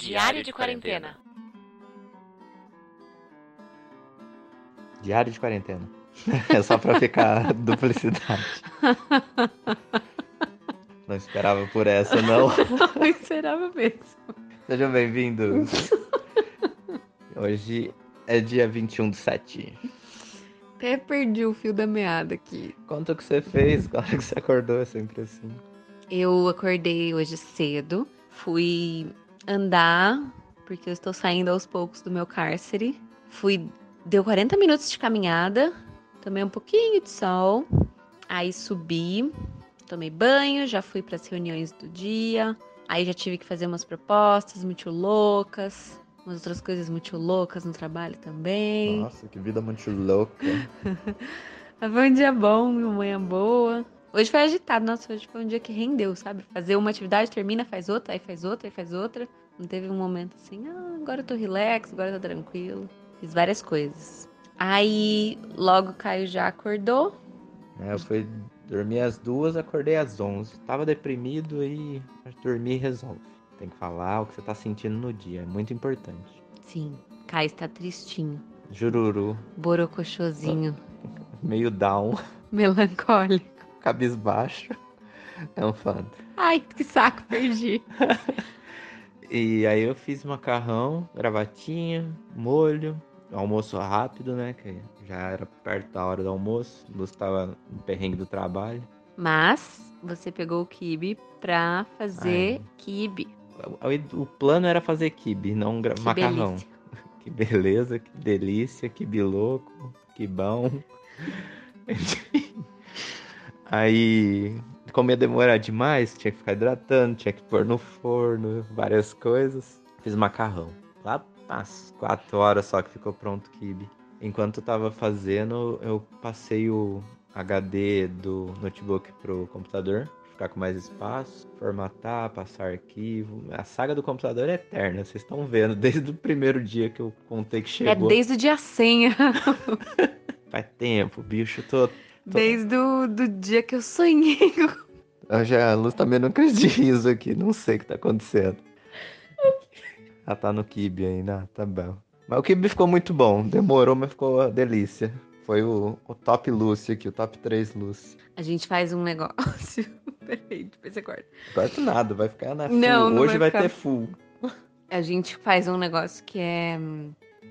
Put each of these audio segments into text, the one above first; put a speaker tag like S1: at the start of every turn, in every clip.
S1: Diário de quarentena.
S2: Diário de quarentena. É só pra ficar duplicidade. Não esperava por essa, não.
S1: Não esperava mesmo.
S2: Sejam bem-vindos. Hoje é dia 21 do 7.
S1: Até perdi o fio da meada aqui.
S2: Conta o que você fez, quando que você acordou, é sempre assim.
S1: Eu acordei hoje cedo, fui andar, porque eu estou saindo aos poucos do meu cárcere. Fui, deu 40 minutos de caminhada, tomei um pouquinho de sol, aí subi, tomei banho, já fui para as reuniões do dia. Aí já tive que fazer umas propostas muito loucas, umas outras coisas muito loucas no trabalho também.
S2: Nossa, que vida muito louca.
S1: Foi um dia bom, uma manhã boa. Hoje foi agitado, nossa, hoje foi um dia que rendeu, sabe? Fazer uma atividade, termina, faz outra, aí faz outra, aí faz outra. Não teve um momento assim, ah, agora eu tô relax, agora eu tô tranquilo. Fiz várias coisas. Aí logo o Caio já acordou.
S2: É, eu fui dormir às duas, acordei às onze. Tava deprimido e dormir resolve. Tem que falar o que você tá sentindo no dia, é muito importante.
S1: Sim, Caio está tristinho,
S2: Jururu,
S1: borocochosinho,
S2: meio down,
S1: melancólico.
S2: cabisbaixo. É um fã.
S1: Ai, que saco, perdi.
S2: E aí eu fiz macarrão, gravatinha, molho, almoço rápido, né? Que já era perto da hora do almoço. Luz tava no perrengue do trabalho.
S1: Mas você pegou o kibe pra fazer
S2: Ai.
S1: kibe.
S2: O, o plano era fazer kibe, não
S1: Que
S2: macarrão.
S1: delícia.
S2: Que beleza, que delícia, que biloco, que bom. Aí, como ia demorar demais, tinha que ficar hidratando, tinha que pôr no forno, várias coisas. Fiz macarrão. Lá umas quatro horas só que ficou pronto o kibe. Enquanto eu tava fazendo, eu passei o HD do notebook pro computador, ficar com mais espaço, formatar, passar arquivo. A saga do computador é eterna, vocês estão vendo, desde o primeiro dia que eu contei que
S1: É
S2: chegou.
S1: desde o dia 100,
S2: Faz tempo, bicho, tô.
S1: Desde o do dia que eu sonhei.
S2: Eu já, a Luz crise de riso aqui, não sei o que tá acontecendo. Ela tá no kibe ainda, ah, tá bom. Mas o kibe ficou muito bom, demorou, mas ficou uma delícia. Foi o, o top Lucy aqui, o top 3 Lucy.
S1: A gente faz um negócio. Peraí, depois você corta.
S2: Corta nada, vai ficar na full.
S1: Não, não
S2: Hoje vai,
S1: vai
S2: ter
S1: ficar.
S2: full.
S1: A gente faz um negócio que é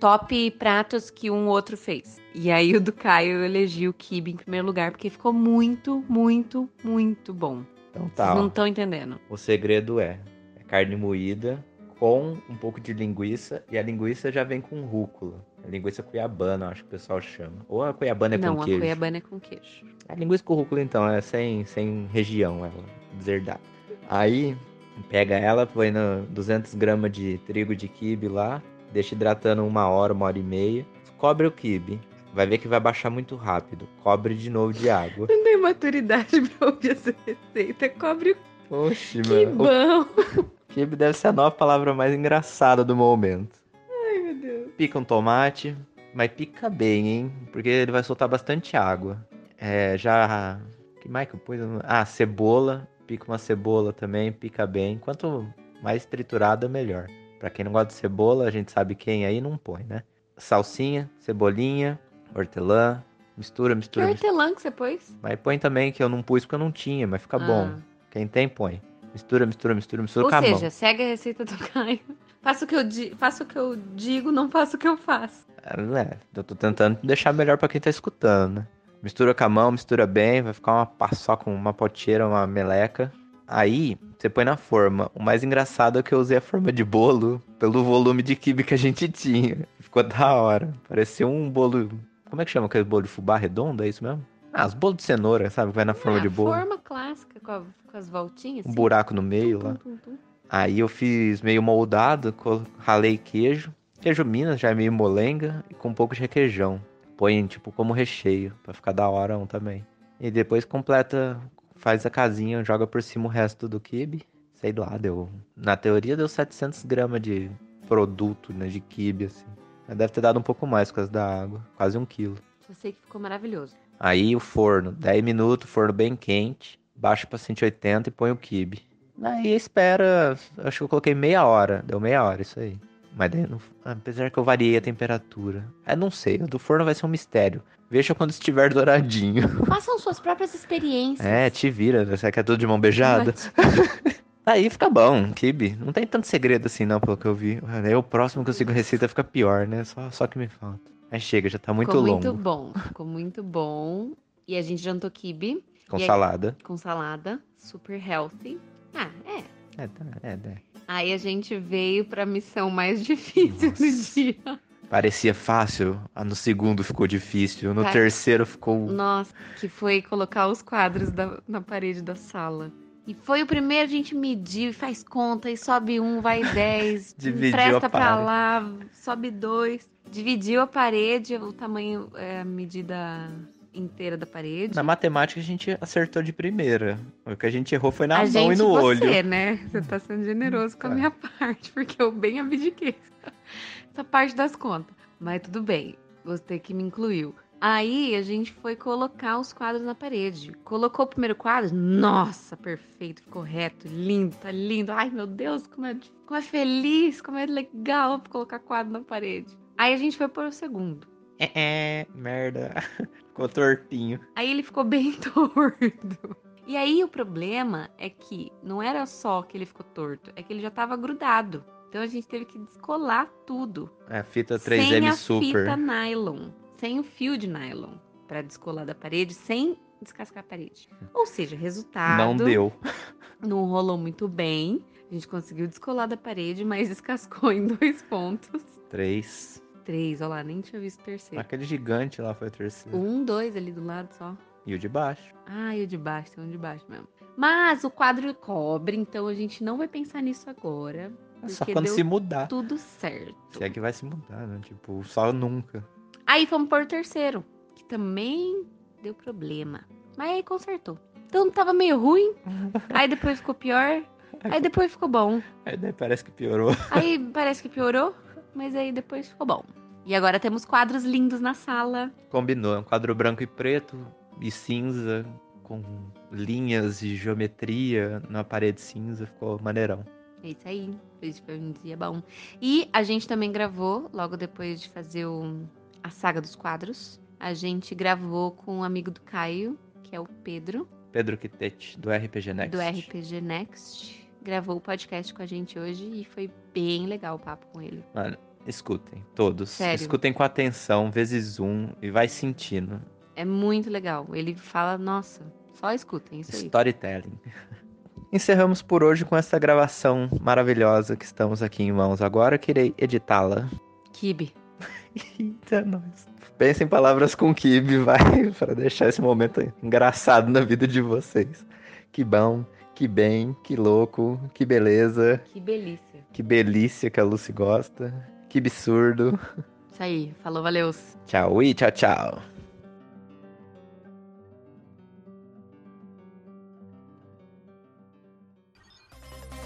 S1: top pratos que um outro fez. E aí o do Caio eu elegi o kibe em primeiro lugar, porque ficou muito, muito, muito bom.
S2: Então tá,
S1: Vocês não estão entendendo.
S2: O segredo é, é carne moída com um pouco de linguiça. E a linguiça já vem com rúcula. A linguiça cuiabana, acho que o pessoal chama. Ou a cuiabana é
S1: não,
S2: com
S1: a
S2: queijo.
S1: cuiabana é com queijo.
S2: A linguiça com rúcula, então, é sem, sem região, ela, deserdada. Aí, pega ela, põe no 200 gramas de trigo de quibe lá, deixa hidratando uma hora, uma hora e meia, cobre o quibe. Vai ver que vai baixar muito rápido. Cobre de novo de água.
S1: Não tem maturidade pra ouvir essa receita. Cobre o
S2: Oxi,
S1: que
S2: mano.
S1: bom.
S2: O quibe deve ser a nova palavra mais engraçada do momento.
S1: Ai, meu Deus.
S2: Pica um tomate, mas pica bem, hein? Porque ele vai soltar bastante água. É, já. que mais que eu pus? Ah, cebola. Pica uma cebola também, pica bem. Quanto mais triturada, melhor. Pra quem não gosta de cebola, a gente sabe quem aí não põe, né? Salsinha, cebolinha, hortelã. Mistura,
S1: Que
S2: mistura, mistura.
S1: hortelã que você pôs?
S2: Mas põe também, que eu não pus porque eu não tinha, mas fica bom.
S1: Ah.
S2: Quem tem, põe. Mistura, mistura, mistura, mistura
S1: Ou
S2: com a mão.
S1: seja, segue a receita do Caio. Faça o que eu, di... faça o que eu digo, não faça o que eu faço.
S2: É, eu tô tentando deixar melhor pra quem tá escutando, né? Mistura com a mão, mistura bem, vai ficar uma paçoca, uma poteira, uma meleca. Aí, você põe na forma. O mais engraçado é que eu usei a forma de bolo pelo volume de quibe que a gente tinha. Ficou da hora. Parecia um bolo... Como é que chama aquele bolo de fubá redondo? É isso mesmo? Ah, os bolos de cenoura, sabe? Vai na forma
S1: Ah,
S2: de bolo.
S1: forma clássica, com, a- com as voltinhas.
S2: Um
S1: assim.
S2: buraco no meio lá.
S1: Tum, tum, tum.
S2: Aí eu fiz meio moldado, ralei queijo. Queijo Minas, já é meio molenga, e com um pouco de requeijão. Põe, tipo, como recheio, pra ficar da hora um também. E depois completa, faz a casinha, joga por cima o resto do quibe. Sei lá, deu... Na teoria deu 700 gramas de produto, né, de quibe, assim. Mas deve ter dado um pouco mais por causa da água, quase um quilo.
S1: Só sei que ficou maravilhoso.
S2: Aí o forno, 10 minutos, forno bem quente, baixa pra 180 e põe o quibe. Aí espera, acho que eu coloquei meia hora, deu meia hora isso aí. Mas daí, não, apesar que eu variei a temperatura. É, não sei, o do forno vai ser um mistério. Veja quando estiver douradinho.
S1: Façam suas próprias experiências.
S2: É, te vira, né? Você quer tudo de mão beijada? Aí fica bom, kibe. Não tem tanto segredo assim, não, pelo que eu vi. Aí o próximo que eu sigo receita fica pior, né? Só, só que me falta. Aí chega, já tá muito
S1: ficou
S2: longo.
S1: muito bom, ficou muito bom. E a gente jantou kibe
S2: Com
S1: E aí-
S2: salada.
S1: com salada, super healthy. Ah, é.
S2: É, tá, é, é.
S1: Aí a gente veio pra missão mais difícil do
S2: Nossa.
S1: dia.
S2: Parecia fácil, ah, no segundo ficou difícil, no terceiro ficou.
S1: Nossa, que foi colocar os quadros da- na parede da sala. E foi o primeiro, a gente mediu e faz conta, e sobe um, vai dez, empresta pra lá, sobe dois. Dividiu a parede, o tamanho, é, a medida inteira da parede.
S2: Na matemática a gente acertou de primeira. O que a gente errou foi na
S1: a
S2: mão
S1: gente,
S2: e no
S1: você,
S2: olho.
S1: né? Você tá sendo generoso com a
S2: Tá.
S1: minha parte, porque eu bem abdiquei essa parte das contas. Mas tudo bem, você que me incluiu. Aí a gente foi colocar os quadros na parede. Colocou o primeiro quadro, nossa, perfeito, ficou reto, lindo, tá lindo. Ai meu Deus, como é, como é feliz, como é legal colocar quadro na parede. Aí a gente foi pôr o segundo.
S2: É, é, merda. Ficou tortinho.
S1: Aí ele ficou bem torto. E aí o problema é que não era só que ele ficou torto, é que ele já tava grudado. Então a gente teve que descolar tudo.
S2: É, fita
S1: sem
S2: 3M
S1: a
S2: Super.
S1: fita nylon, sem o fio de nylon pra descolar da parede, sem descascar a parede. Ou seja, resultado
S2: Não deu.
S1: não rolou muito bem. A gente conseguiu descolar da parede, mas descascou em dois pontos.
S2: Três.
S1: Três, olha lá, nem tinha visto o terceiro.
S2: Aquele gigante lá foi o terceiro.
S1: Um, dois ali do lado só.
S2: E o de baixo.
S1: Ah, e o de baixo, tem um de baixo mesmo. Mas o quadro cobre, então a gente não vai pensar nisso agora.
S2: Só quando
S1: deu
S2: se mudar.
S1: Tudo certo.
S2: Se é que vai se mudar, né? Tipo, só nunca.
S1: Aí fomos por terceiro, que também deu problema. Mas aí consertou. Então tava meio ruim, aí depois ficou pior, aí depois ficou bom.
S2: Aí daí parece que piorou.
S1: Aí parece que piorou, mas aí depois ficou bom. E agora temos quadros lindos na sala.
S2: Combinou. É um quadro branco e preto e cinza, com linhas e geometria na parede cinza. Ficou maneirão.
S1: É isso aí. Hoje foi um dia bom. E a gente também gravou, logo depois de fazer o- a saga dos quadros. A gente gravou com um amigo do Caio, que é o Pedro,
S2: Pedro Quitete, do RPG Next.
S1: do RPG Next. Gravou o podcast com a gente hoje e foi bem legal o papo com ele.
S2: Mano, escutem, todos.
S1: Sério.
S2: Escutem com atenção, vezes um, e vai sentindo.
S1: É muito legal. Ele fala, nossa, só escutem isso aí.
S2: Storytelling. Encerramos por hoje com essa gravação maravilhosa que estamos aqui em mãos agora. que irei editá-la.
S1: Kibe.
S2: Eita, nós. Pense em palavras com kibe, vai, para deixar esse momento engraçado na vida de vocês. Que bom, que bem, que louco, que beleza,
S1: Que delícia.
S2: que belícia que a Lucy gosta, que absurdo.
S1: Isso aí. Falou, valeu.
S2: Tchau e tchau, tchau.